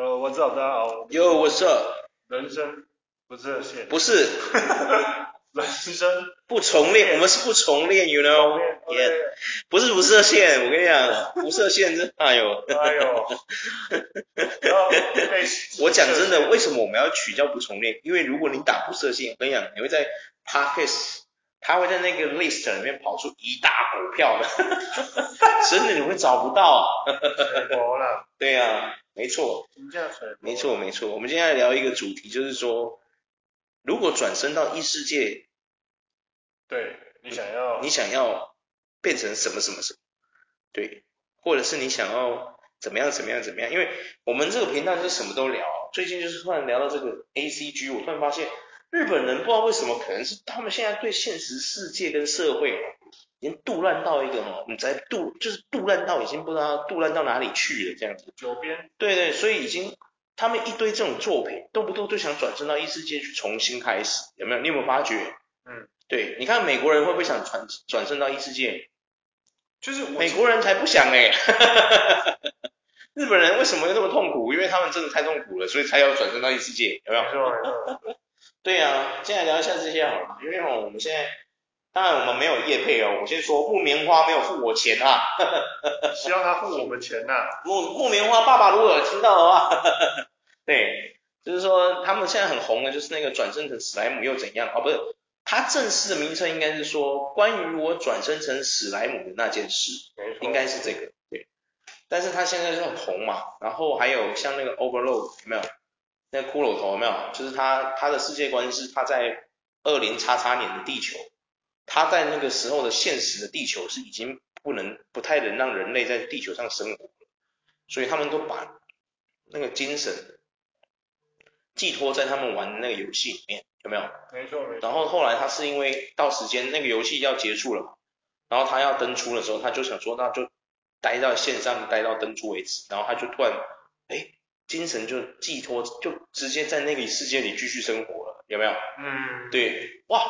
Hello，我知道大家好。Yo，what's up？人生不设限。不是。人生不重练，我们是不重练，you know？Yeah，不是不设限，我跟你讲，不设限是，哎呦。哎呦。我讲真的，为什么我们要取叫不重练？因为如果你打不设限，我跟你讲，你会在 Podcast，他会在那个 list 里面跑出一大股票的，真的你会找不到。对啊。没错，没错没错。我们今天来聊一个主题，就是说，如果转身到异世界，对，你想要，你想要变成什么什么什么，对，或者是你想要怎么样怎么样怎么样？因为我们这个频道就是什么都聊，最近就是突然聊到这个 ACG，我突然发现日本人不知道为什么，可能是他们现在对现实世界跟社会。已经杜烂到一个哦，你在杜就是杜烂到已经不知道杜烂到哪里去了这样子。九边。对对，所以已经他们一堆这种作品，动不动就想转身到异世界去重新开始，有没有？你有没有发觉？嗯，对，你看美国人会不会想转转生到异世界？就是美国人才不想哎，日本人为什么会那么痛苦？因为他们真的太痛苦了，所以才要转身到异世界，有没有？没错没错。对啊，现在聊一下这些好了，因为哦，我们现在。当然我们没有业配哦，我先说木棉花没有付我钱啊，希望他付我们钱呐、啊。木木棉花爸爸如果有听到的话，对，就是说他们现在很红的，就是那个转生成史莱姆又怎样？哦，不是，他正式的名称应该是说关于我转生成史莱姆的那件事，应该是这个，对。但是他现在就很红嘛，然后还有像那个 Overload 有没有？那个骷髅头有没有？就是他他的世界观是他在二零叉叉年的地球。他在那个时候的现实的地球是已经不能不太能让人类在地球上生活了，所以他们都把那个精神寄托在他们玩的那个游戏里面，有没有？没错没错。然后后来他是因为到时间那个游戏要结束了嘛，然后他要登出的时候，他就想说那就待到线上待到登出为止，然后他就突然哎精神就寄托就直接在那个世界里继续生活了，有没有？嗯，对，哇。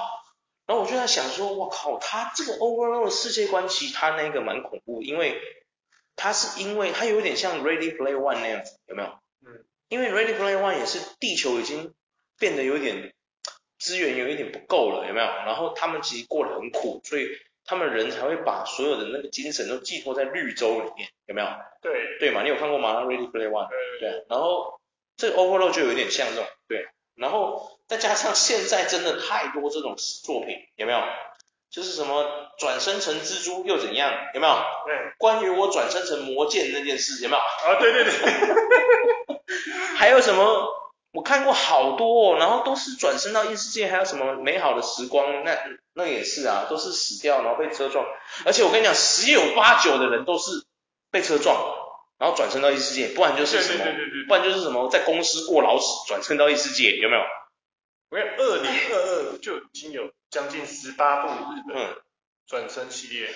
然后我就在想说，我靠，他这个 overall 的世界观，其实他那个蛮恐怖，因为他是因为他有点像 Ready Player One 那样子，有没有？嗯。因为 Ready Player One 也是地球已经变得有点资源有一点不够了，有没有？然后他们其实过得很苦，所以他们人才会把所有的那个精神都寄托在绿洲里面，有没有？对。对嘛？你有看过吗？Ready Player One。对对对。对。然后这个 overall 就有点像这种，对。然后。再加上现在真的太多这种作品，有没有？就是什么转生成蜘蛛又怎样？有没有？对。关于我转生成魔剑那件事，有没有？啊，对对对。还有什么？我看过好多哦，然后都是转生到异世界，还有什么美好的时光？那那也是啊，都是死掉，然后被车撞。而且我跟你讲，十有八九的人都是被车撞，然后转身到异世界，不然就是什么？对对对对对。不然就是什么在公司过劳死，转身到异世界，有没有？我看二零二二就已经有将近十八部日本转身系列。嗯、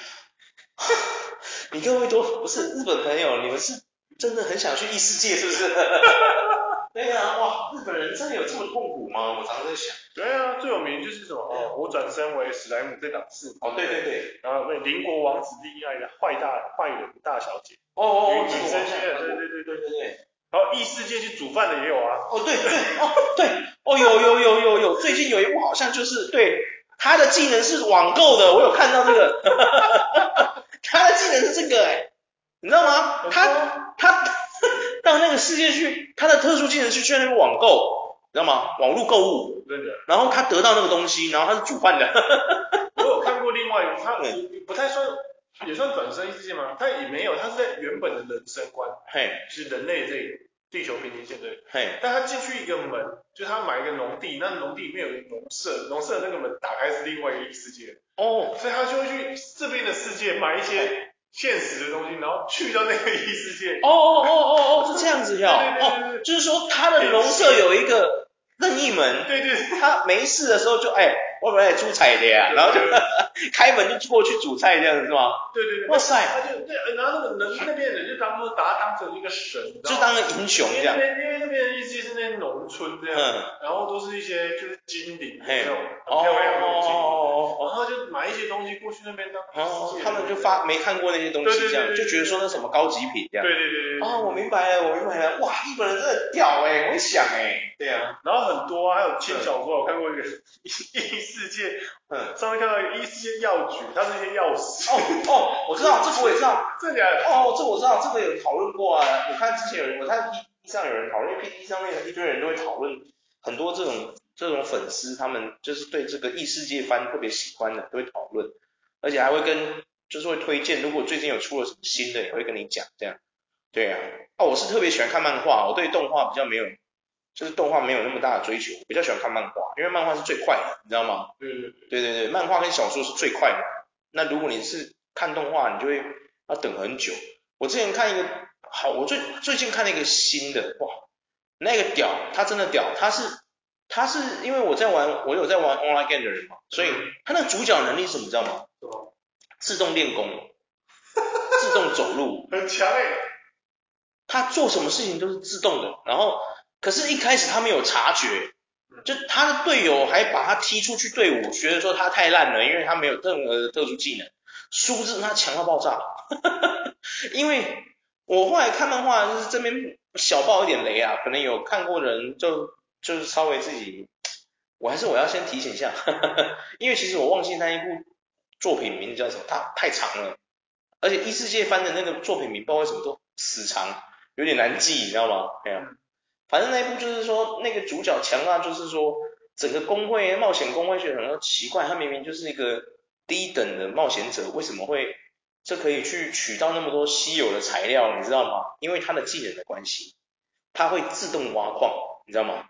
你各位都不是日本朋友，你们是真的很想去异世界是不是？对啊，哇，日本人真的有这么痛苦吗？我常常在想。对啊，最有名就是什么？哦，我转身为史莱姆这档事。哦，对对对。然后为邻国王子恋爱的坏大坏人大小姐。哦哦哦，女生系列，对对对对对对。然后异世界去煮饭的也有啊。哦，对对，哦对。哦，有有有有有，最近有一部好像就是对，他的技能是网购的，我有看到这个，他的技能是这个哎，你知道吗？他他到那个世界去，他的特殊技能是去那个网购，你知道吗？网络购物，对的。然后他得到那个东西，然后他是煮饭的。我有看过另外一个，他 不太算，也算转生异世界吗？他也没有，他是在原本的人生观，嘿，是人类这个。地球平行线对，嘿，但他进去一个门，就他买一个农地，那农地里面有农舍，农舍那个门打开是另外一个异世界，哦，所以他就会去这边的世界买一些现实的东西，然后去到那个异世界。哦哦哦哦哦，是这样子呀，哦，就是说他的农舍有一个任意门，对对，他没事的时候就哎。会不会来出彩的呀？然后就 开门就过去煮菜这样子是吗？对对对。哇塞！他就对，然后那个人那边人就当做把他当成一个神，就当个英雄这样。因为因为那边的意思是那些农村这样，然后都是一些就是精灵那种很漂亮的精灵。然后就买一些东西过去那边当。哦，他们就发没看过那些东西，这样就觉得说那什么高级品这样。对对对对。哦，我明白了，我明白了。哇，日本人真的屌哎，我想哎。对啊。然后很多啊还有轻小说，我看过一个异世界，嗯，上面看到一个异世界药局，它是一些钥匙。哦哦，我知道，这个我也知道。这个？哦，这我知道，这个有讨论过啊。我看之前有人，我看 PTT 上有人讨论，PTT 上面一堆人都会讨论很多这种。这种粉丝他们就是对这个异世界番特别喜欢的，都会讨论，而且还会跟就是会推荐，如果最近有出了什么新的，也会跟你讲这样。对啊，哦，我是特别喜欢看漫画，我对动画比较没有，就是动画没有那么大的追求，比较喜欢看漫画，因为漫画是最快的，你知道吗？嗯对对对对，漫画跟小说是最快的。那如果你是看动画，你就会要等很久。我之前看一个，好，我最最近看了一个新的，哇，那个屌，他真的屌，他是。他是因为我在玩，我有在玩 online game 的人嘛，所以他那主角能力是什么，你知道吗？自动练功，自动走路，很强哎。他做什么事情都是自动的，然后可是，一开始他没有察觉，就他的队友还把他踢出去队伍，觉得说他太烂了，因为他没有任何的特殊技能，殊不知他强到爆炸。因为我后来看漫画，就是这边小爆一点雷啊，可能有看过的人就。就是稍微自己，我还是我要先提醒一下，呵呵，因为其实我忘记那一部作品名叫什么，它太长了，而且异世界翻的那个作品名不知道为什么都死长，有点难记，你知道吗？没有，反正那一部就是说那个主角强大，就是说整个工会冒险工会觉得很奇怪，他明明就是一个低等的冒险者，为什么会这可以去取到那么多稀有的材料，你知道吗？因为他的技能的关系，他会自动挖矿，你知道吗？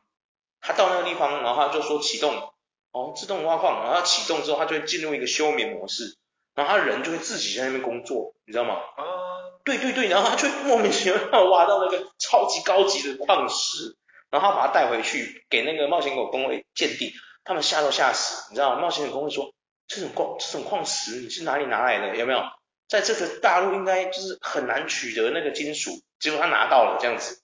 他到那个地方，然后他就说启动，哦，自动挖矿，然后启动之后，他就会进入一个休眠模式，然后他人就会自己在那边工作，你知道吗？啊，对对对，然后他就莫名其妙挖到那个超级高级的矿石，然后他把它带回去给那个冒险狗工会鉴定，他们吓都吓死，你知道吗？冒险狗工会说，这种矿这种矿石你是哪里拿来的？有没有？在这个大陆应该就是很难取得那个金属，结果他拿到了这样子。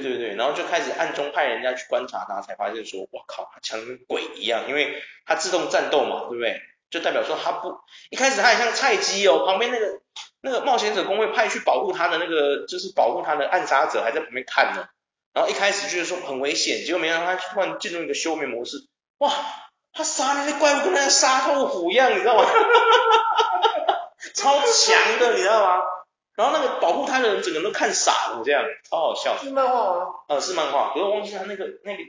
对对对，然后就开始暗中派人家去观察他，才发现说，我靠，他强跟鬼一样，因为他自动战斗嘛，对不对？就代表说他不，一开始他很像菜鸡哦，旁边那个那个冒险者公会派去保护他的那个，就是保护他的暗杀者还在旁边看呢。然后一开始就是说很危险，结果没想到他突然进入一个休眠模式，哇，他杀那些怪物跟那个杀透虎一样，你知道吗？超强的，你知道吗？然后那个保护他的人整个人都看傻了，这样超好笑。是漫画吗？呃，是漫画，可是我忘记他那个那个，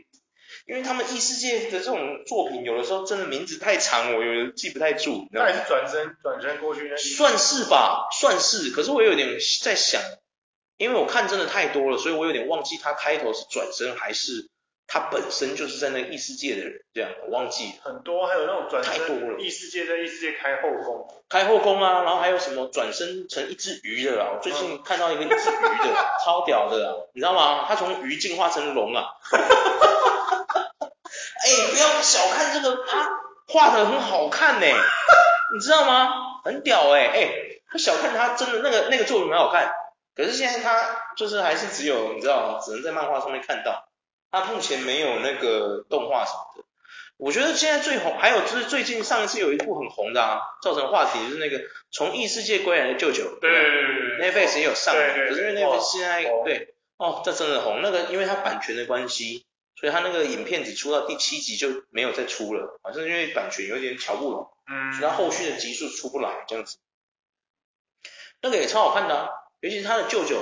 因为他们异世界的这种作品，有的时候真的名字太长，我有的记不太住。那也是转身转身过去那？算是吧，算是。可是我有点在想，因为我看真的太多了，所以我有点忘记他开头是转身还是。他本身就是在那个异世界的人，这样我忘记很多，还有那种转太多了。异世界在异世界开后宫，开后宫啊，然后还有什么转身成一只鱼的啦。我最近看到一个一只鱼的，超屌的啦，你知道吗？他从鱼进化成龙啊！哎、欸，不要小看这个，他画的很好看呢，你知道吗？很屌哎、欸、哎，不、欸、小看他，真的那个那个作品很好看。可是现在他就是还是只有你知道？只能在漫画上面看到。他目前没有那个动画什么的，我觉得现在最红，还有就是最近上一次有一部很红的啊，造成话题就是那个从异世界归来的舅舅，对，Netflix 也有上，可是因为 Netflix 现在对，哦，这真的红，那个因为它版权的关系，所以它那个影片只出到第七集就没有再出了，好像因为版权有点瞧不拢，嗯，所以它后续的集数出不来这样子，那个也超好看的啊，尤其是他的舅舅。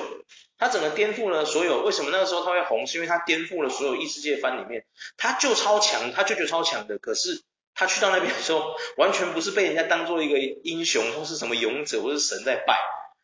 他整个颠覆了所有，为什么那个时候他会红？是因为他颠覆了所有异世界番里面，他就超强，他舅舅超强的。可是他去到那边的时候，完全不是被人家当做一个英雄，或是什么勇者，或是神在拜。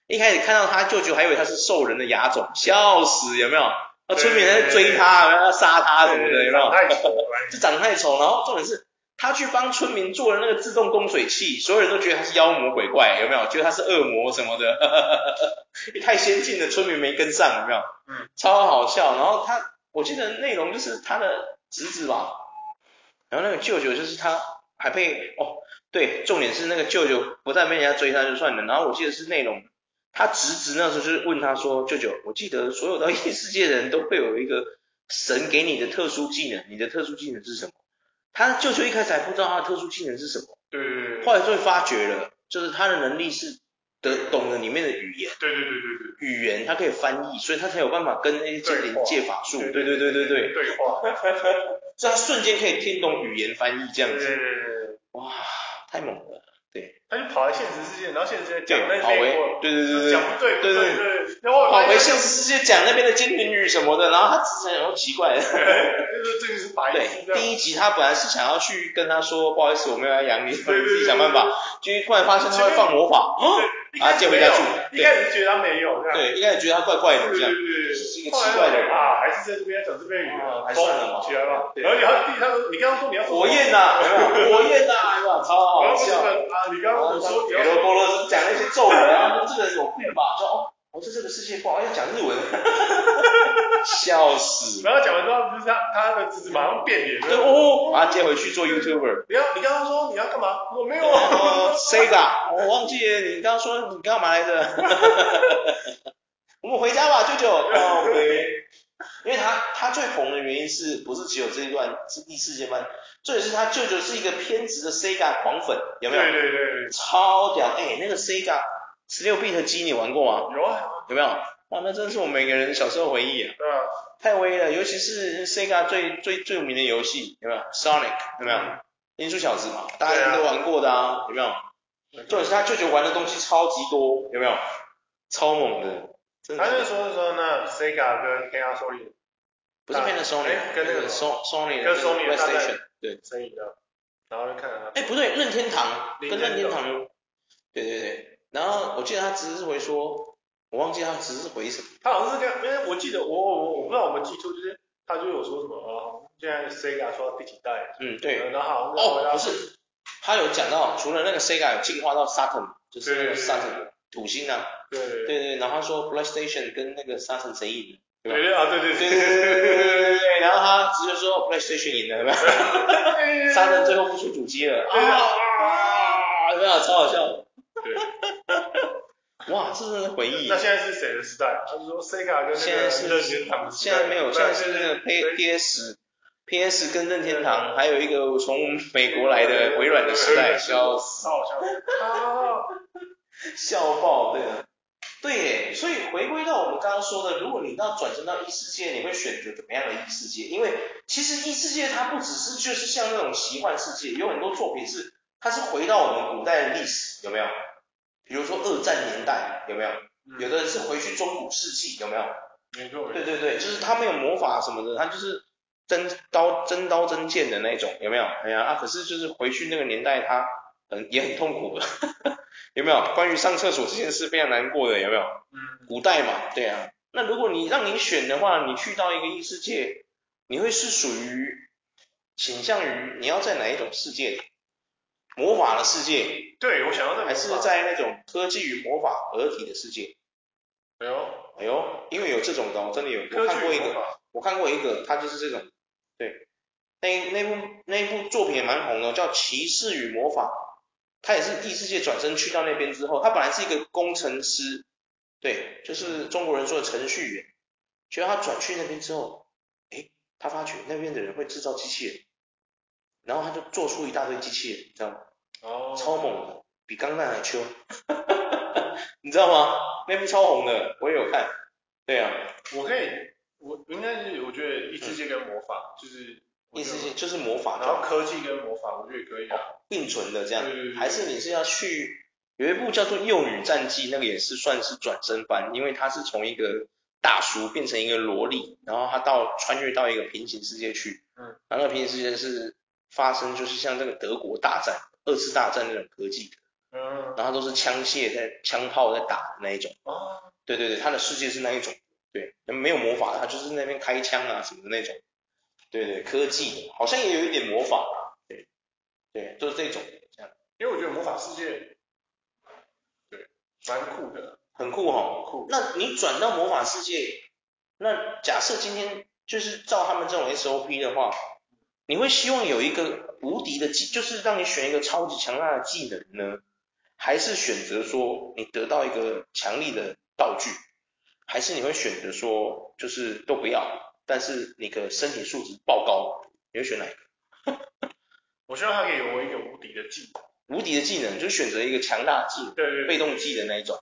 一开始看到他舅舅，还以为他是兽人的亚种，笑死，有没有？啊，村民在追他，然后要杀他什么的，有没有？太丑了，就长得太丑。然后重点是。他去帮村民做了那个自动供水器，所有人都觉得他是妖魔鬼怪，有没有？觉得他是恶魔什么的，太先进的村民没跟上，有没有？嗯，超好笑。然后他，我记得内容就是他的侄子吧，然后那个舅舅就是他还被哦，对，重点是那个舅舅不但被人家追他就算了，然后我记得是内容，他侄子那时候就是问他说，舅舅，我记得所有的异世界的人都会有一个神给你的特殊技能，你的特殊技能是什么？他舅舅一开始还不知道他的特殊技能是什么，对对对。后来就会发觉了，就是他的能力是得懂得里面的语言。对对对对对。语言他可以翻译，所以他才有办法跟那些精灵借法术。对对对对对。对话。所以他瞬间可以听懂语言翻译这样子。对对对。哇，太猛了。对。他就跑来现实世界，然后现实世界讲那些对对对对。讲不对。对对对。跑回现实世界讲那边的精灵语什么的，然后他之前有奇怪的。就是这个是白对，第一集他本来是想要去跟他说，不好意思，我没有来养你，你自己想办法。就突然发现他会放魔法，啊，接回家住。一开始觉得他没有，对，一开始觉得他怪怪的，这样。是一个奇怪的人啊，还是在这边讲这边语，还算了嘛，起来吧。然后你他弟他说，你刚刚说你要火焰呐，火焰呐，是吧？超好笑啊！你刚刚我说，罗波罗讲那些咒语啊，这个人有病吧？我在这个世界不好，要讲日文，笑死！然后讲完之后，不是他他的侄子马上变脸，对哦，把他接回去做 YouTuber。你要你刚刚说你要干嘛？我没有啊。Sega，我忘记了，你刚刚说你干嘛来着？我们回家吧，舅舅。OK。因为他他最红的原因是不是只有这一段是异世界版？这也是他舅舅是一个偏执的 Sega 狂粉，有没有？对对对。超屌！哎，那个 Sega。十六 bit 机你玩过吗？有啊，有没有？哇，那真的是我们每个人小时候回忆啊。对啊。太威了，尤其是 Sega 最最最有名的游戏，有没有？Sonic 有没有？音速小子嘛，大家都玩过的啊，有没有？重点是他舅舅玩的东西超级多，有没有？超猛的。他那时候说那 Sega 跟 Panasonic，不是 Panasonic，跟那个 Sony 跟 Sony PlayStation，对。生意的。然后就看看他。哎，不对，任天堂跟任天堂，对对对。然后我记得他只是回说，我忘记他只是回什么。他好像是跟，因为我记得我我我不知道我们记错，就是他就有说什么啊，现在 Sega 说到第几代？嗯，对。然后好哦，不是，他有讲到除了那个 Sega 有进化到 Saturn，就是那个 Saturn 土星啊。对对对对。然后他说 PlayStation 跟那个 Saturn 谁赢？对对啊，对对对对对对对。然后他直接说 PlayStation 赢了，有没有？Saturn 最后不出主机了。啊啊！有没有？超好笑。对，哇，这真是回忆。那现在是谁的时代？他是说 Sega 跟那个任天堂。现在没有，现在是那个 PS，PS 跟任天堂，还有一个从美国来的微软的时代，笑死，好笑，笑爆，对啊，对，所以回归到我们刚刚说的，如果你要转身到异世界，你会选择怎么样的异世界？因为其实异世界它不只是就是像那种奇幻世界，有很多作品是它是回到我们古代的历史，有没有？比如说二战年代有没有？有的人是回去中古世纪有没有？没错。对对对，就是他没有魔法什么的，他就是真刀真刀真剑的那种有没有？哎呀啊，可是就是回去那个年代他很也很痛苦的，有没有？关于上厕所这件事非常难过的有没有？嗯。古代嘛，对啊。那如果你让你选的话，你去到一个异世界，你会是属于倾向于你要在哪一种世界里？魔法的世界，对，我想要那还是在那种科技与魔法合体的世界。哎呦，哎呦，因为有这种的，我真的有，我看过一个，我看过一个，它就是这种，对，那那部那部作品也蛮红的，叫《骑士与魔法》，他也是异世界转身去到那边之后，他本来是一个工程师，对，就是中国人说的程序员，结果他转去那边之后，哎，他发觉那边的人会制造机器人。然后他就做出一大堆机器人，你知道吗？哦。超猛的，比钢弹还秋。你知道吗？那部超红的，我也有看。对啊。我可以，我应该是我觉得异世界跟魔法就是异世界就是魔法，然后科技跟魔法我觉得也可以啊，并存的这样。对对对。还是你是要去有一部叫做《幼女战记》，那个也是算是转身版，因为他是从一个大叔变成一个萝莉，然后他到穿越到一个平行世界去。嗯。然后那个平行世界是。发生就是像这个德国大战、二次大战那种科技的，嗯，然后都是枪械在枪炮在打的那一种，哦，对对对，他的世界是那一种，对，没有魔法，他就是那边开枪啊什么的那种，对对，科技好像也有一点魔法啊，对，对，就是这种这样，因为我觉得魔法世界，对，蛮酷的，很酷哈，酷，那你转到魔法世界，那假设今天就是照他们这种 SOP 的话。你会希望有一个无敌的技，就是让你选一个超级强大的技能呢，还是选择说你得到一个强力的道具，还是你会选择说就是都不要，但是你的身体素质爆高，你会选哪一个？我希望他给我一个无敌的技能。无敌的技能，就选择一个强大技能，对对，对，被动技的那一种。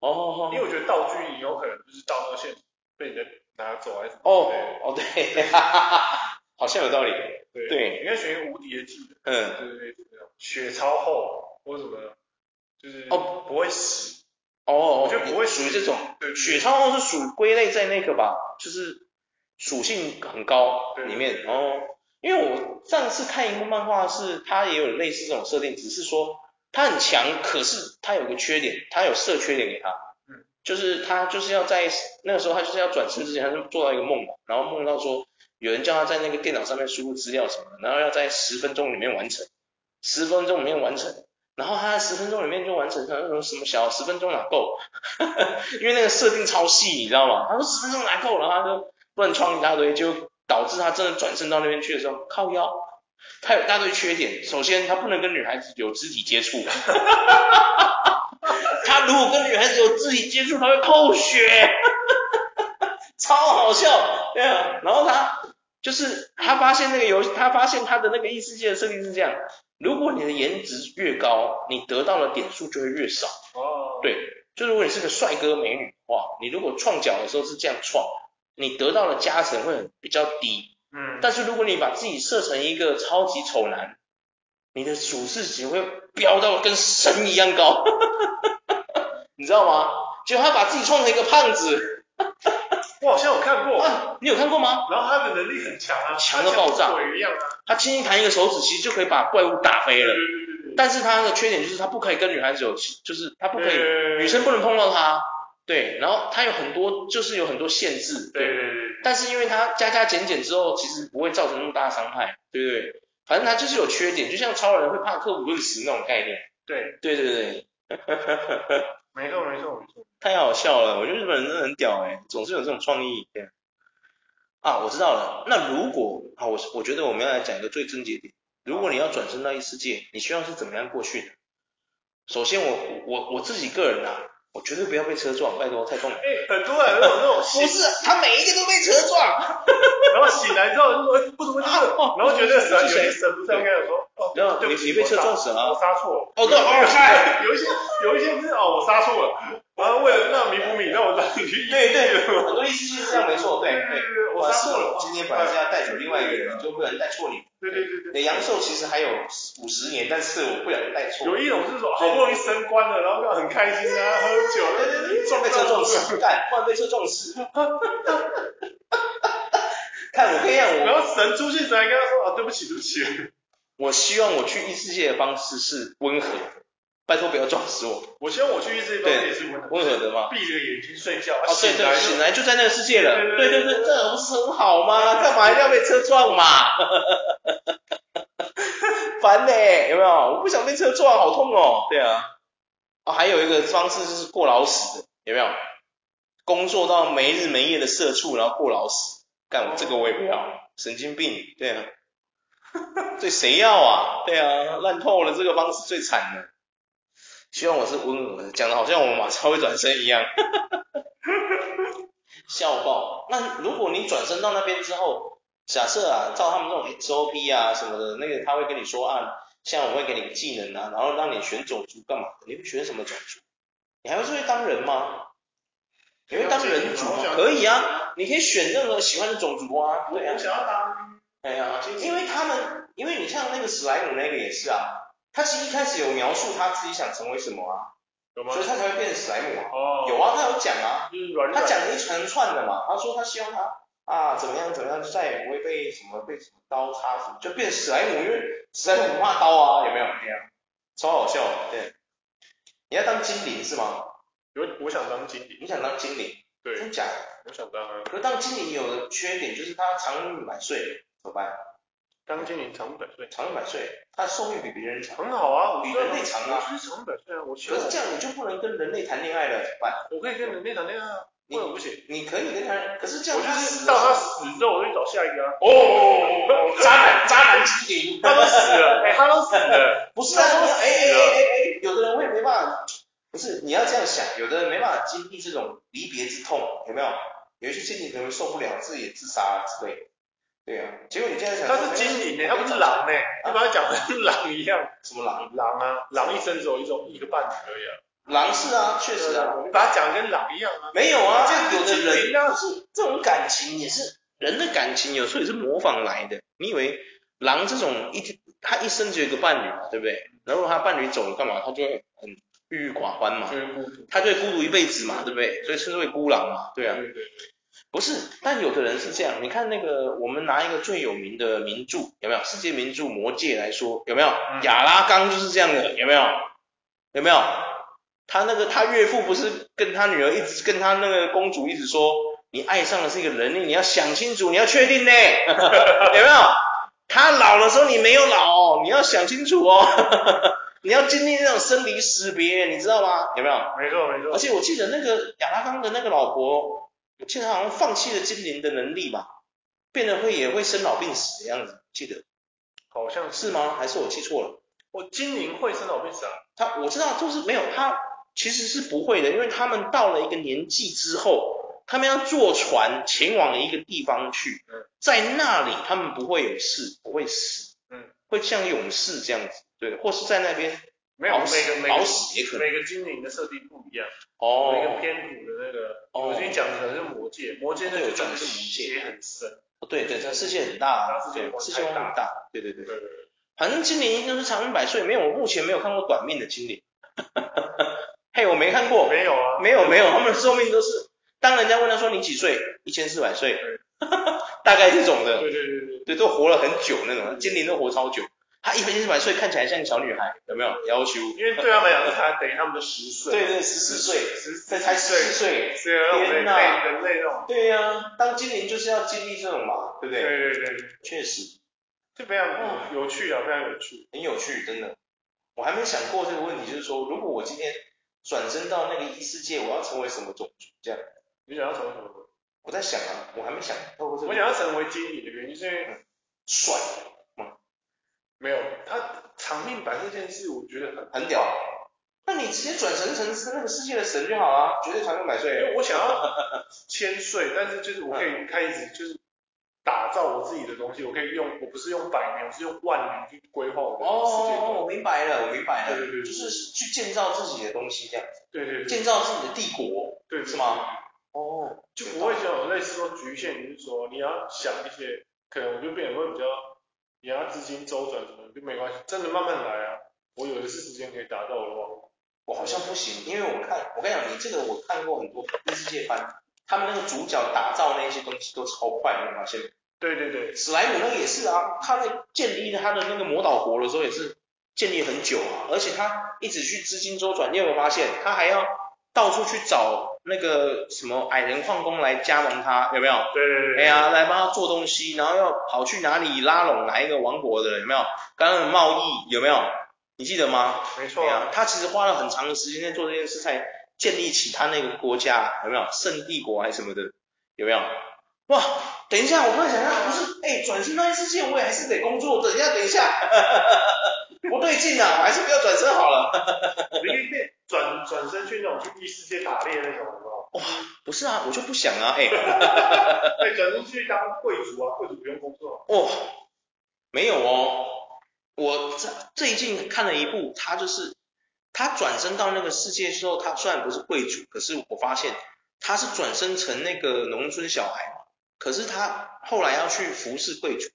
哦哦哦。因为我觉得道具你有可能就是到那个线被人家拿走还是。哦哦对，哈哈哈，好像有道理。对。对。应该选一个无敌的技能。嗯。对对对，血超厚或什么，就是哦不会死。哦。我觉得不会属于这种。对。血超厚是属归类在那个吧，就是属性很高里面哦。因为我上次看一部漫画，是它也有类似这种设定，只是说它很强，可是它有个缺点，它有设缺点给他，嗯，就是他就是要在那个时候，他就是要转身之前，他就做到一个梦嘛，然后梦到说有人叫他在那个电脑上面输入资料什么的，然后要在十分钟里面完成，十分钟里面完成，然后他在十分钟里面就完成，他说什么小十分钟哪够，因为那个设定超细，你知道吗？他说十分钟哪够，然后他就乱创一大堆就。导致他真的转身到那边去的时候，靠腰，他有一大堆缺点。首先，他不能跟女孩子有肢体接触。他如果跟女孩子有肢体接触，他会扣血，超好笑。对啊，然后他就是他发现那个游戏，他发现他的那个异世界的设定是这样：如果你的颜值越高，你得到的点数就会越少。哦。对，就如果你是个帅哥美女的话，你如果创角的时候是这样创。你得到的加成会比较低，嗯，但是如果你把自己设成一个超级丑男，你的处事值会飙到跟神一样高，你知道吗？就他把自己创成一个胖子，我好像有看过，啊，你有看过吗？然后他的能力很强啊，强到爆炸，鬼一样啊，他轻轻弹一个手指，其实就可以把怪物打飞了。对对对对，但是他的缺点就是他不可以跟女孩子有，就是他不可以，女生不能碰到他。对，然后他有很多，就是有很多限制，对，对对对。但是因为他加加减减之后，其实不会造成那么大的伤害，对不对？反正他就是有缺点，就像超人会怕克卜论石那种概念。对，对对对。没错没错没错。太好笑了，我觉得日本人真的很屌哎，总是有这种创意。对。啊，我知道了。那如果啊，我我觉得我们要来讲一个最症结点。如果你要转身到异世界，你希望是怎么样过去的？首先我，我我我自己个人啊。我绝对不要被车撞，拜托，太痛了。哎，很多人都有那种，不是，他每一个都被车撞，然后醒来之后就说，为什么这样？然后觉得神神不是应该有说，哦，然后你你被车撞死了，我杀错了。哦对，哦 有一些有一些是哦，我杀错了，然后为了让弥补米，让我让你去。对对，很多意思就是这样，没错，对对。我杀错了，今天本来是要带走另外一个人，就不小心带错你。对对对对。阳寿其实还有五十年，但是我不小心带错。有一种是说，好不容易升官了，然后很开心啊，喝酒，对对对，撞被车撞死，干，突然被车撞死。看我可以让，我然后神出现，神还跟他说，啊，对不起，对不起。我希望我去异世界的方式是温和。拜托不要撞死我！我希望我去异世界方式也是温温和的吗？闭着眼睛睡觉，啊，对对，醒来就在那个世界了。对对对，这不是很好吗？干嘛一定要被车撞嘛？烦呢，有没有？我不想被车撞，好痛哦。对啊。哦，还有一个方式就是过劳死的，有没有？工作到没日没夜的社畜，然后过劳死，干这个我也不要，神经病。对啊。这谁要啊？对啊，烂透了，这个方式最惨的。希望我是温和的，讲的好像我马上会转身一样，笑爆。那如果你转身到那边之后，假设啊，照他们这种 SOP 啊什么的，那个他会跟你说啊，像我会给你个技能啊，然后让你选种族干嘛的？你会选什么种族？你还会会当人吗？你会当人族吗？可以啊，你可以选任何喜欢的种族啊。对啊。我想要当。哎呀，因为他们，因为你像那个史莱姆那个也是啊。他其实一开始有描述他自己想成为什么啊，有吗？所以他才会变成史莱姆啊。哦。有啊，他有讲啊。就是软软。他讲了一长串的嘛，他说他希望他啊怎么样怎么样，就再也不会被什么被什么刀插什么，就变史莱姆，因为史莱姆不怕刀啊，有没有？对啊。超好笑，对。你要当精灵是吗？有，我想当精灵。你想当精灵？对。真假？我想当啊。可是当精灵有的缺点就是他长命百岁，怎么办？当精灵长命百岁，长命百岁，他的寿命比别人长，很好啊，比人类长啊。我是长命百岁啊，我。可是这样你就不能跟人类谈恋爱了，怎么办？我可以跟人类谈恋爱啊，为什么不行？你可以跟他，可是这样。我就是到他死之后，我就找下一个啊。哦 渣男渣男精灵，他都死了，哎，他都死了。不是啊，哎哎哎哎哎，有的人会没办法，不是你要这样想，有的人没办法经历这种离别之痛，有没有？有一些精灵可能受不了，自己也自杀之类。对啊，结果你现在想，他是精灵呢，他不是狼呢，你把他讲的跟狼一样。什么狼？狼啊，狼一生只有一种一个伴侣而已啊。狼是啊，确实啊，你把它讲跟狼一样啊。没有啊，这有的人是这种感情也是人的感情，有时候也是模仿来的。你以为狼这种一天他一生只有一个伴侣嘛，对不对？然后他伴侣走了干嘛？他就会很郁郁寡欢嘛，他就会孤独一辈子嘛，对不对？所以称之为孤狼嘛，对啊。对对对。不是，但有的人是这样。你看那个，我们拿一个最有名的名著，有没有？世界名著《魔戒》来说，有没有？亚拉冈就是这样的，有没有？有没有？他那个他岳父不是跟他女儿一直跟他那个公主一直说，你爱上的是一个人类，你要想清楚，你要确定呢，有没有？他老的时候你没有老，你要想清楚哦，你要经历那种生离死别，你知道吗？有没有？没错没错。而且我记得那个亚拉冈的那个老婆。我记得好像放弃了精灵的能力吧，变得会也会生老病死的样子，记得，好像是，是吗？还是我记错了？我精灵会生老病死啊？他我知道就是没有，他其实是不会的，因为他们到了一个年纪之后，他们要坐船前往一个地方去，在那里他们不会有事，不会死，嗯，会像勇士这样子，对，或是在那边。没有每个每个每个精灵的设定不一样，哦，每个偏土的那个，我今天讲的可能是魔界，魔界那个讲的是魔界。很深，哦对对，这世界很大，世界世界很大，对对对，反正精灵都是长命百岁，没有，我目前没有看过短命的精灵，嘿，我没看过，没有啊，没有没有，他们的寿命都是，当人家问他说你几岁，一千四百岁，大概这种的，对对对对，对都活了很久那种，精灵都活超久。他一百一十百岁，看起来像个小女孩，有没有？要求？因为对他们来讲，他等于他们的十岁。对对，十四岁，十才十四岁，天哪！人类那种。对呀，当精灵就是要经历这种嘛，对不对？对对对，确实，就非常有趣啊，非常有趣，很有趣，真的。我还没想过这个问题，就是说，如果我今天转身到那个异世界，我要成为什么种族？这样，你想要成为什么？我在想啊，我还没想透过这个。我想要成为精灵的原因是因为帅。没有，他长命百岁这件事，我觉得很很屌。那你直接转神成是那个世界的神就好啊，绝对长命百岁。因为我想要 千岁，但是就是我可以开始就是打造我自己的东西，我可以用，我不是用百年，我是用万年去规划我的世界。哦，我明白了，我明白了。对对对，就是去建造自己的东西这样子。对对。建造自己的帝国。对。是吗？哦。就不会像有类似说局限，就是说你要想一些，可能我就变得会比较。你要资金周转什么就没关系，真的慢慢来啊。我有的是时间可以达到的话，我好像不行，因为我看，我跟你讲，你这个我看过很多异世界番，他们那个主角打造那些东西都超快，你有发现？对对对，史莱姆那个也是啊，他在建立他的那个魔导国的时候也是建立很久啊，而且他一直去资金周转，你有没有发现？他还要到处去找。那个什么矮人矿工来加盟他，有没有？对对对。哎呀，来帮他做东西，然后要跑去哪里拉拢哪一个王国的，有没有？刚刚的贸易有没有？你记得吗？没错。啊，他其实花了很长的时间在做这件事，才建立起他那个国家，有没有？圣帝国还是什么的，有没有？哇，等一下，我突然想到，不是，哎，转身那一世界，我也还是得工作。等一下，等一下，不对劲啊，我还是不要转身好了。你可以变转转身去那种去异世界打猎那种，哦不好？哇，不是啊，我就不想啊，哎。对，转身去当贵族啊，贵族不用工作。哦，没有哦，我这最近看了一部，他就是他转身到那个世界之后，他虽然不是贵族，可是我发现他是转身成那个农村小孩嘛，可是他后来要去服侍贵族，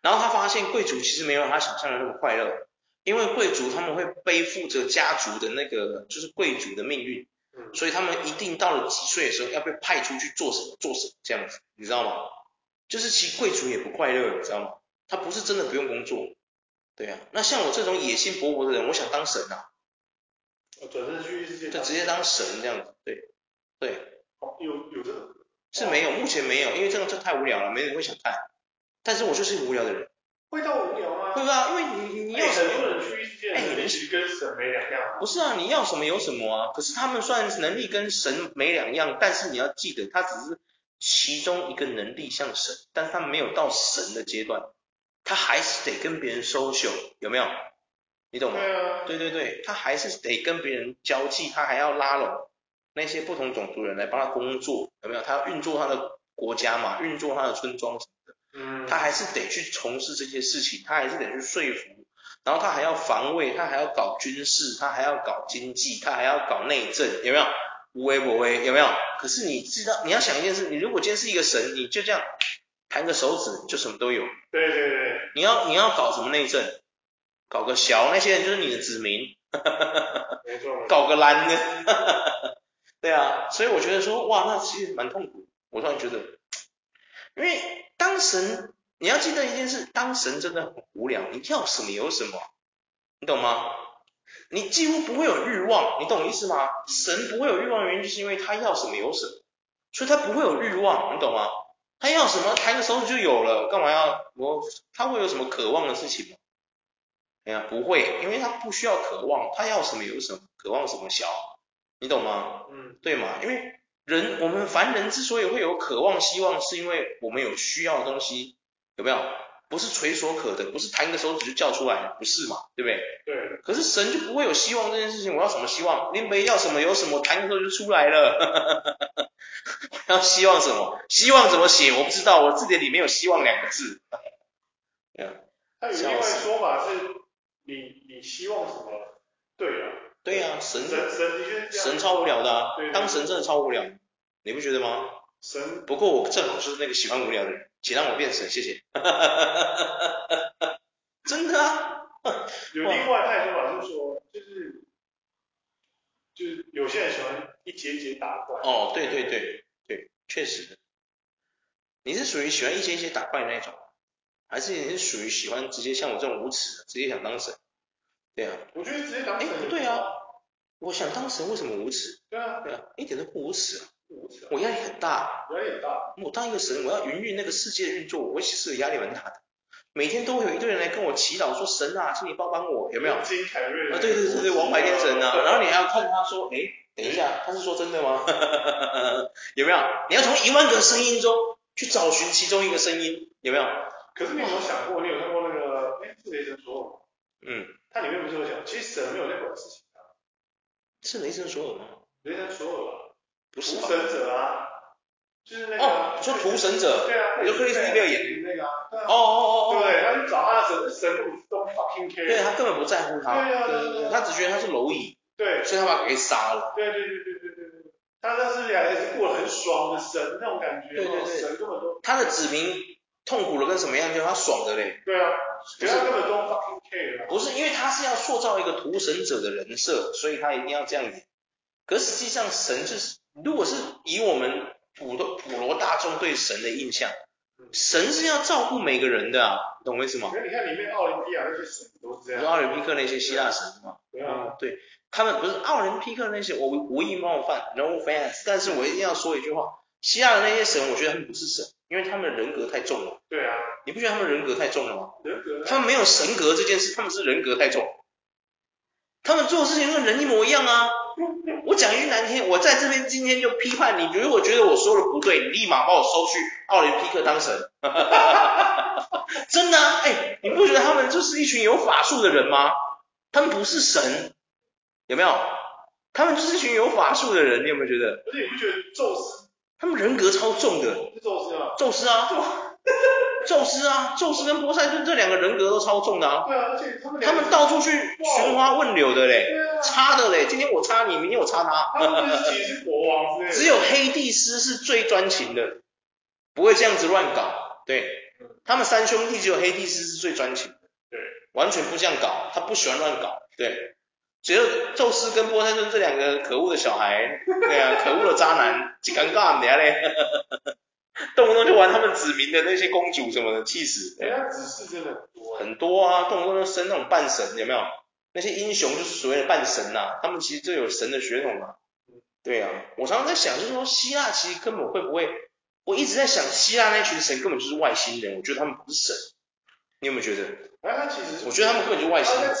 然后他发现贵族其实没有他想象的那么快乐。因为贵族他们会背负着家族的那个，就是贵族的命运，所以他们一定到了几岁的时候要被派出去做什么做什么这样子，你知道吗？就是其实贵族也不快乐，你知道吗？他不是真的不用工作，对啊。那像我这种野心勃勃的人，我想当神啊，转身去异世界，就直接当神这样子，对对。有有这个？是没有，目前没有，因为这个这太无聊了，没人会想看。但是我就是一个无聊的人。会到无聊吗？会啊，因为你你要什么？哎，你们其实跟神没两样。不是啊，你要什么有什么啊。可是他们虽然能力跟神没两样，但是你要记得，他只是其中一个能力像神，但是他没有到神的阶段，他还是得跟别人 social，有没有？你懂吗？对啊。对对对，他还是得跟别人交际，他还要拉拢那些不同种族人来帮他工作，有没有？他要运作他的国家嘛，运作他的村庄什。嗯，他还是得去从事这些事情，他还是得去说服，然后他还要防卫，他还要搞军事，他还要搞经济，他还要搞内政，有没有？无为不为，有没有？可是你知道，你要想一件事，你如果今天是一个神，你就这样弹个手指，就什么都有。对对对。你要你要搞什么内政？搞个小，那些人就是你的子民。没错。搞个烂的。对啊，所以我觉得说，哇，那其实蛮痛苦。我突然觉得，因为当神，你要记得一件事，当神真的很无聊，你要什么有什么，你懂吗？你几乎不会有欲望，你懂意思吗？神不会有欲望的原因，就是因为他要什么有什么，所以他不会有欲望，你懂吗？他要什么，抬个手指就有了，干嘛要我？他会有什么渴望的事情吗？哎呀，不会，因为他不需要渴望，他要什么有什么，渴望什么小，你懂吗？嗯，对吗？因为人，我们凡人之所以会有渴望、希望，是因为我们有需要的东西，有没有？不是垂手可得，不是弹个手指就叫出来，不是嘛？对不对？对。可是神就不会有希望这件事情，我要什么希望？你没要什么有什么，弹个手指就出来了。我要希望什么？希望怎么写？我不知道，我字典里没有希望两个字。对啊。他有另外说法是。你你希望什么？对啊，对呀、啊，神神神神超无聊的啊，对对对，当神真的超无聊，你不觉得吗？神，不过我正好就是那个喜欢无聊的人，请让我变神，谢谢。真的啊。有另外一派说法就是说，就是就是有些人喜欢一节一节打怪。哦，对对对对，确实。你是属于喜欢一节一节打怪的那种。还是你是属于喜欢直接像我这种无耻，直接想当神？对啊。我觉得直接当神。哎，不对啊！我想当神，为什么无耻？对啊。对啊，一点都不无耻啊！不无耻啊。我压力很大。压力很大。我当一个神，我要云运那个世界的运作，我其实压力蛮大的。每天都会有一堆人来跟我祈祷说：“神啊，请你帮帮我，有没有？”金凯瑞。啊，对对对对，王牌天神啊！然后你还要看他说：“哎，等一下，他是说真的吗？” 有没有？你要从一万个声音中去找寻其中一个声音，有没有？可是你有没有想过，你有看过那个，哎，是雷神索尔吗？嗯，它里面不是有讲，其实神没有在管事情啊。是雷神索尔吗？雷神索尔吧，不是吧？屠神者啊，就是那个。哦，你说屠神者？对啊，你说克里斯蒂贝尔演的那个啊？对啊。哦哦哦哦。对，他去找他的神，神根本都 fucking care。对，他根本不在乎他。对啊。对对他只觉得他是蝼蚁。对。所以他把他给杀了。对对对对对对对。他那是两个人是过得很爽的神那种感觉。对对对。神根本都。他的子民。痛苦的跟什么样？就他爽的嘞。对啊，不是根本都 fucking care。不是，因为他是要塑造一个屠神者的人设，所以他一定要这样演。可实际上，神就是，如果是以我们普罗普罗大众对神的印象，神是要照顾每个人的啊，懂我意思吗？因为你看里面奥林匹亚那些神都是这样。奥林匹克那些希腊神嘛？对啊。对，他们不是奥林匹克那些，我无意冒犯，no offense，但是我一定要说一句话，希腊的那些神，我觉得他们不是神。因为他们人格太重了。对啊。你不觉得他们人格太重了吗？人格。他们没有神格这件事，他们是人格太重。他们做的事情跟人一模一样啊。我讲一句难听，我在这边今天就批判你，如果觉得我说的不对，你立马把我收去奥林匹克当神。真的啊，哎，你不觉得他们就是一群有法术的人吗？他们不是神，有没有？他们就是一群有法术的人，你有没有觉得？而且你不觉得宙斯？他们人格超重的，是宙斯啊，宙斯啊，宙斯啊，宙斯跟波塞顿这两个人格都超重的啊。对啊，而且他们他们到处去寻花问柳的嘞，插的嘞，今天我插你，明天我插他。他们其实是国王之类的。只有黑帝斯是最专情的，不会这样子乱搞。对，他们三兄弟只有黑帝斯是最专情的，对，完全不这样搞，他不喜欢乱搞，对。只有宙斯跟波塞顿这两个可恶的小孩，对啊，可恶的渣男，就尴尬你嘞，动不动就玩他们子民的那些公主什么的，气死。人家子嗣真的很多。很多啊，动不动就生那种半神，有没有？那些英雄就是所谓的半神呐、啊，他们其实就有神的血统啊。对啊，我常常在想，就是说希腊其实根本会不会？我一直在想，希腊那群神根本就是外星人，我觉得他们不是神。你有没有觉得？哎，他其实我觉得他们根本就是外星人。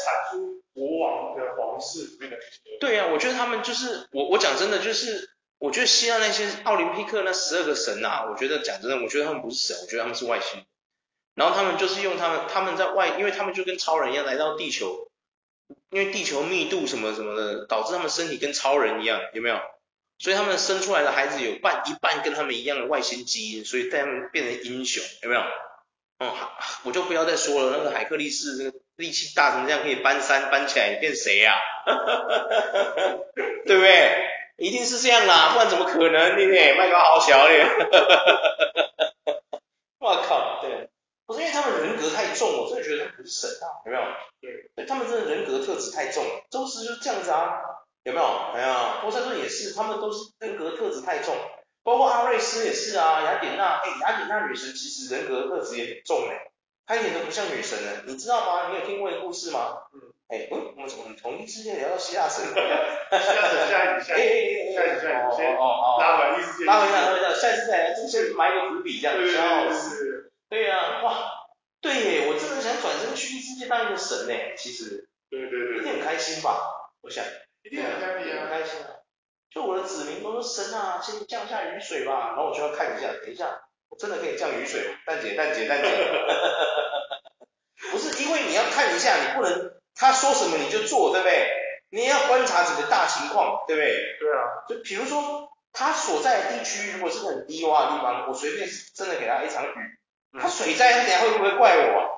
国王的皇室里面的。对啊，我觉得他们就是我，我讲真的就是，我觉得希腊那些奥林匹克那十二个神呐、啊，我觉得讲真的，我觉得他们不是神，我觉得他们是外星。然后他们就是用他们，他们在外，因为他们就跟超人一样来到地球，因为地球密度什么什么的，导致他们身体跟超人一样，有没有？所以他们生出来的孩子有半一半跟他们一样的外星基因，所以带他们变成英雄，有没有？哦，我就不要再说了，那个海克力士这个力气大成这样，可以搬山搬起来，你变谁呀？对不对？一定是这样啦，不然怎么可能？你呢？麦高好小咧。我靠，对，不是因为他们人格太重，我真的觉得他不是神啊，有没有？对，他们真的人格特质太重了。宙斯就是这样子啊，有没有？没有。波塞冬也是，他们都是人格特质太重。包括阿瑞斯也是啊，雅典娜，哎，雅典娜女神其实人格特质也很重哎，她一点都不像女神呢，你知道吗？你有听过一个故事吗？嗯，哎，嗯，我们怎么从一之间聊到希腊神？希腊神，下一集，下一集，下一集，下一集，先拉回来，意思，拉回来，拉回来，下一次再来，就先埋一个伏笔，这样，对对对对呀，哇，对耶，我真的想转身去异世界当一个神呢，其实，对对对，一定很开心吧？我想，一定很开心，很开心啊。就我的子民都说神啊，先降下雨水吧，然后我就要看一下，等一下，我真的可以降雨水，蛋姐蛋姐蛋姐，不是因为你要看一下，你不能他说什么你就做，对不对？你也要观察整个大情况，对不对？对啊，就比如说他所在的地区如果是很低洼的地方，我随便真的给他一场雨，他水灾，他等下会不会怪我啊？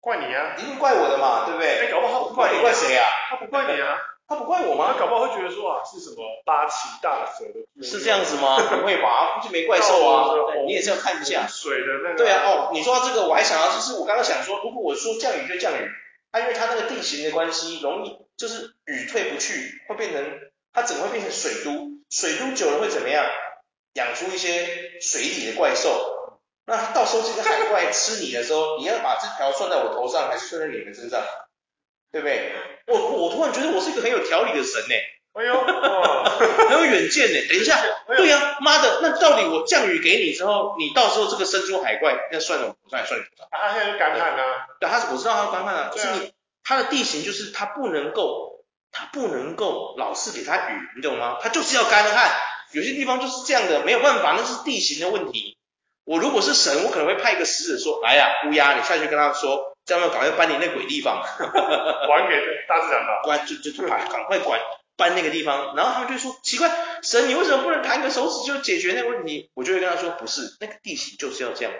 怪你啊，一定怪我的嘛，对不对？哎，搞不好他不怪你，怪谁啊？他不怪你啊。他不怪我吗？他搞不好会觉得说啊，是什么八岐大蛇的？是这样子吗？不会吧，估计没怪兽啊。你也是要看一下水的那个。对啊，哦，你说到这个，我还想到就是我刚刚想说，如果我说降雨就降雨，它因为它那个地形的关系，容易就是雨退不去，会变成它整个会变成水都，水都久了会怎么样？养出一些水里的怪兽。那到时候这个海怪吃你的时候，你要把这条算在我头上，还是算在你们身上？对不对？我我突然觉得我是一个很有条理的神呢。哎呦，哇，很有远见呢。等一下，对呀，妈的，那到底我降雨给你之后，你到时候这个生出海怪，那算了，我算了算了。啊，他现在就干旱呢。对，他我知道他干旱啊，就是你他的地形就是他不能够，他不能够老是给他雨，你懂吗？他就是要干旱。有些地方就是这样的，没有办法，那是地形的问题。我如果是神，我可能会派一个使者说，来呀，乌鸦，你下去跟他说。这样要赶快搬你那鬼地方，还给大自然吧。关就就快赶快管搬那个地方，然后他们就说奇怪，神你为什么不能弹个手指就解决那个问题？我就会跟他说不是，那个地形就是要这样。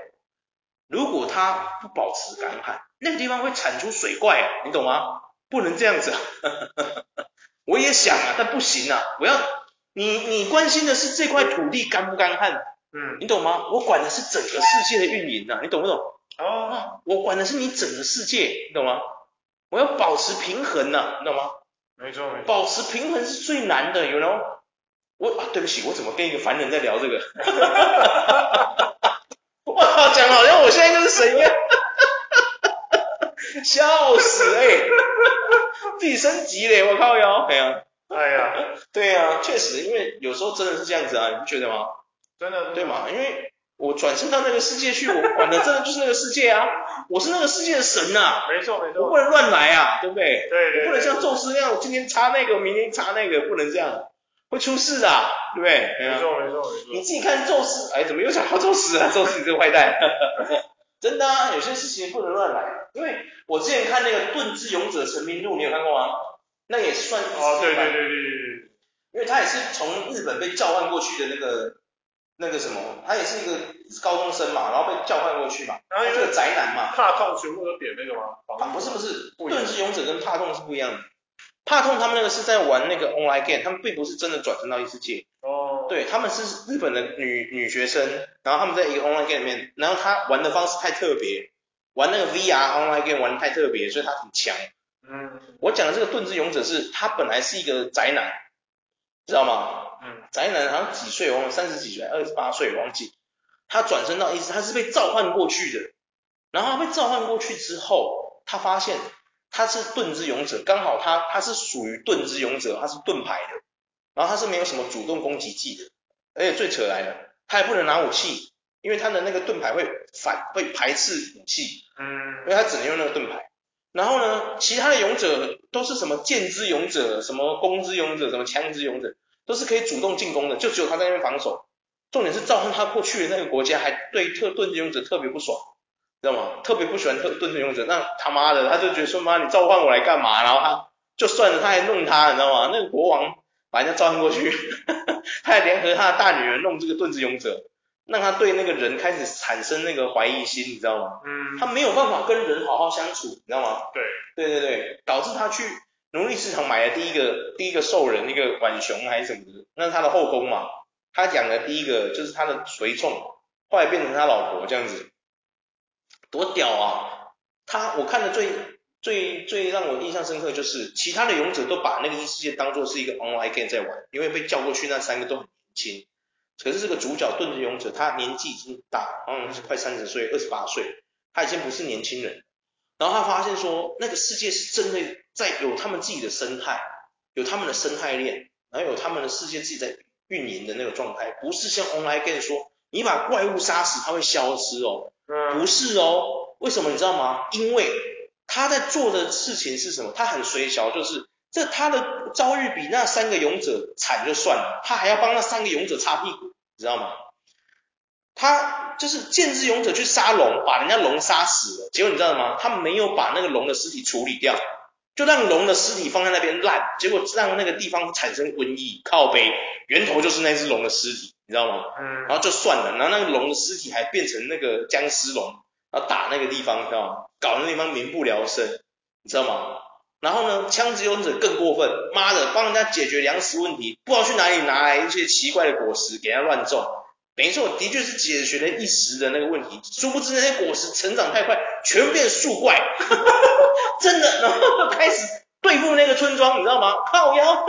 如果它不保持干旱，那个地方会产出水怪啊，你懂吗？不能这样子啊。我也想啊，但不行啊。我要你你关心的是这块土地干不干旱？嗯，你懂吗？我管的是整个世界的运营啊，你懂不懂？哦，我管的是你整个世界，你懂吗？我要保持平衡呐，你懂吗？没错，没错。保持平衡是最难的，you know？我啊，对不起，我怎么跟一个凡人在聊这个？我靠，讲好像我现在就是神一样，笑死哎、欸！自己升级嘞，我靠哟！哎呀，哎呀，对呀，确实，因为有时候真的是这样子啊，你不觉得吗？真的，对吗？因为。我转身到那个世界去，我 管的真的就是那个世界啊！我是那个世界的神呐、啊！没错没错，我不能乱来啊，对不对？对，对，对，对，我不能像宙斯那样，我今天插那个，明天插那个，不能这样，会出事的、啊，对不对？没错没错没错。你自己看宙斯，哎，怎么又想到宙斯啊？宙斯你这个坏蛋！真的啊，有些事情不能乱来，因为我之前看那个《盾之勇者成名录》，你有看过吗？那也算哦，对对对对对，因为他也是从日本被召唤过去的那个。那个什么，他也是一个高中生嘛，然后被叫唤过去嘛，然后这个宅男嘛，怕痛全部都点那个吗？啊，不是不是，盾之勇者跟怕痛是不一样的。怕痛他们那个是在玩那个 online game，他们并不是真的转生到异世界。哦。对，他们是日本的女女学生，然后他们在一个 online game 里面，然后他玩的方式太特别，玩那个 VR online game 玩的太特别，所以他很强。嗯。我讲的这个盾之勇者是，他本来是一个宅男，知道吗？嗯，宅男好像几岁？忘了三十几岁，二十八岁，忘记。他转身到意思，他是被召唤过去的。然后他被召唤过去之后，他发现他是盾之勇者，刚好他他是属于盾之勇者，他是盾牌的。然后他是没有什么主动攻击技的，而且最扯来了，他也不能拿武器，因为他的那个盾牌会反会排斥武器。嗯，因为他只能用那个盾牌。然后呢，其他的勇者都是什么剑之勇者，什么弓之勇者，什么枪之勇者。都是可以主动进攻的，就只有他在那边防守。重点是召唤他过去的那个国家还对特盾之勇者特别不爽，知道吗？特别不喜欢特盾之勇者，那他妈的他就觉得说妈你召唤我来干嘛？然后他就算了，他还弄他，你知道吗？那个国王把人家召唤过去，他还联合他的大女儿弄这个盾之勇者。让他对那个人开始产生那个怀疑心，你知道吗？嗯，他没有办法跟人好好相处，你知道吗？对，对对对，导致他去奴隶市场买了第一个第一个兽人，那个浣熊还是什么的，那是他的后宫嘛。他养的第一个就是他的随从，后来变成他老婆这样子，多屌啊！他我看的最最最让我印象深刻就是，其他的勇者都把那个异世界当做是一个 online game 在玩，因为被叫过去那三个都很年轻。可是这个主角盾之勇者，他年纪已经大，好像是快三十岁，二十八岁，他已经不是年轻人。然后他发现说，那个世界是真的在有他们自己的生态，有他们的生态链，然后有他们的世界自己在运营的那个状态，不是像 online game 说，你把怪物杀死，它会消失哦，不是哦，为什么你知道吗？因为他在做的事情是什么？他很随小，就是。这他的遭遇比那三个勇者惨就算了，他还要帮那三个勇者擦屁股，你知道吗？他就是剑之勇者去杀龙，把人家龙杀死了，结果你知道吗？他没有把那个龙的尸体处理掉，就让龙的尸体放在那边烂，结果让那个地方产生瘟疫，靠背，源头就是那只龙的尸体，你知道吗？嗯。然后就算了，然后那个龙的尸体还变成那个僵尸龙，然后打那个地方，你知道吗？搞得那地方民不聊生，你知道吗？然后呢，枪之勇者更过分，妈的，帮人家解决粮食问题，不知道去哪里拿来一些奇怪的果实给人家乱种，等于说我的确是解决了一时的那个问题，殊不知那些果实成长太快，全变树怪，真的，然后就开始对付那个村庄，你知道吗？靠腰，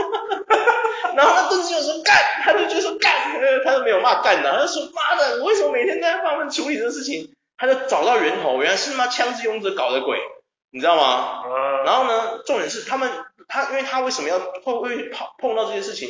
然后那盾之勇说干，他就觉得说干，他都没有骂干的，他就说妈的，我为什么每天在帮他们处理这个事情？他就找到源头，原来是他妈枪之勇者搞的鬼。你知道吗？然后呢，重点是他们他，因为他为什么要会会碰碰到这些事情？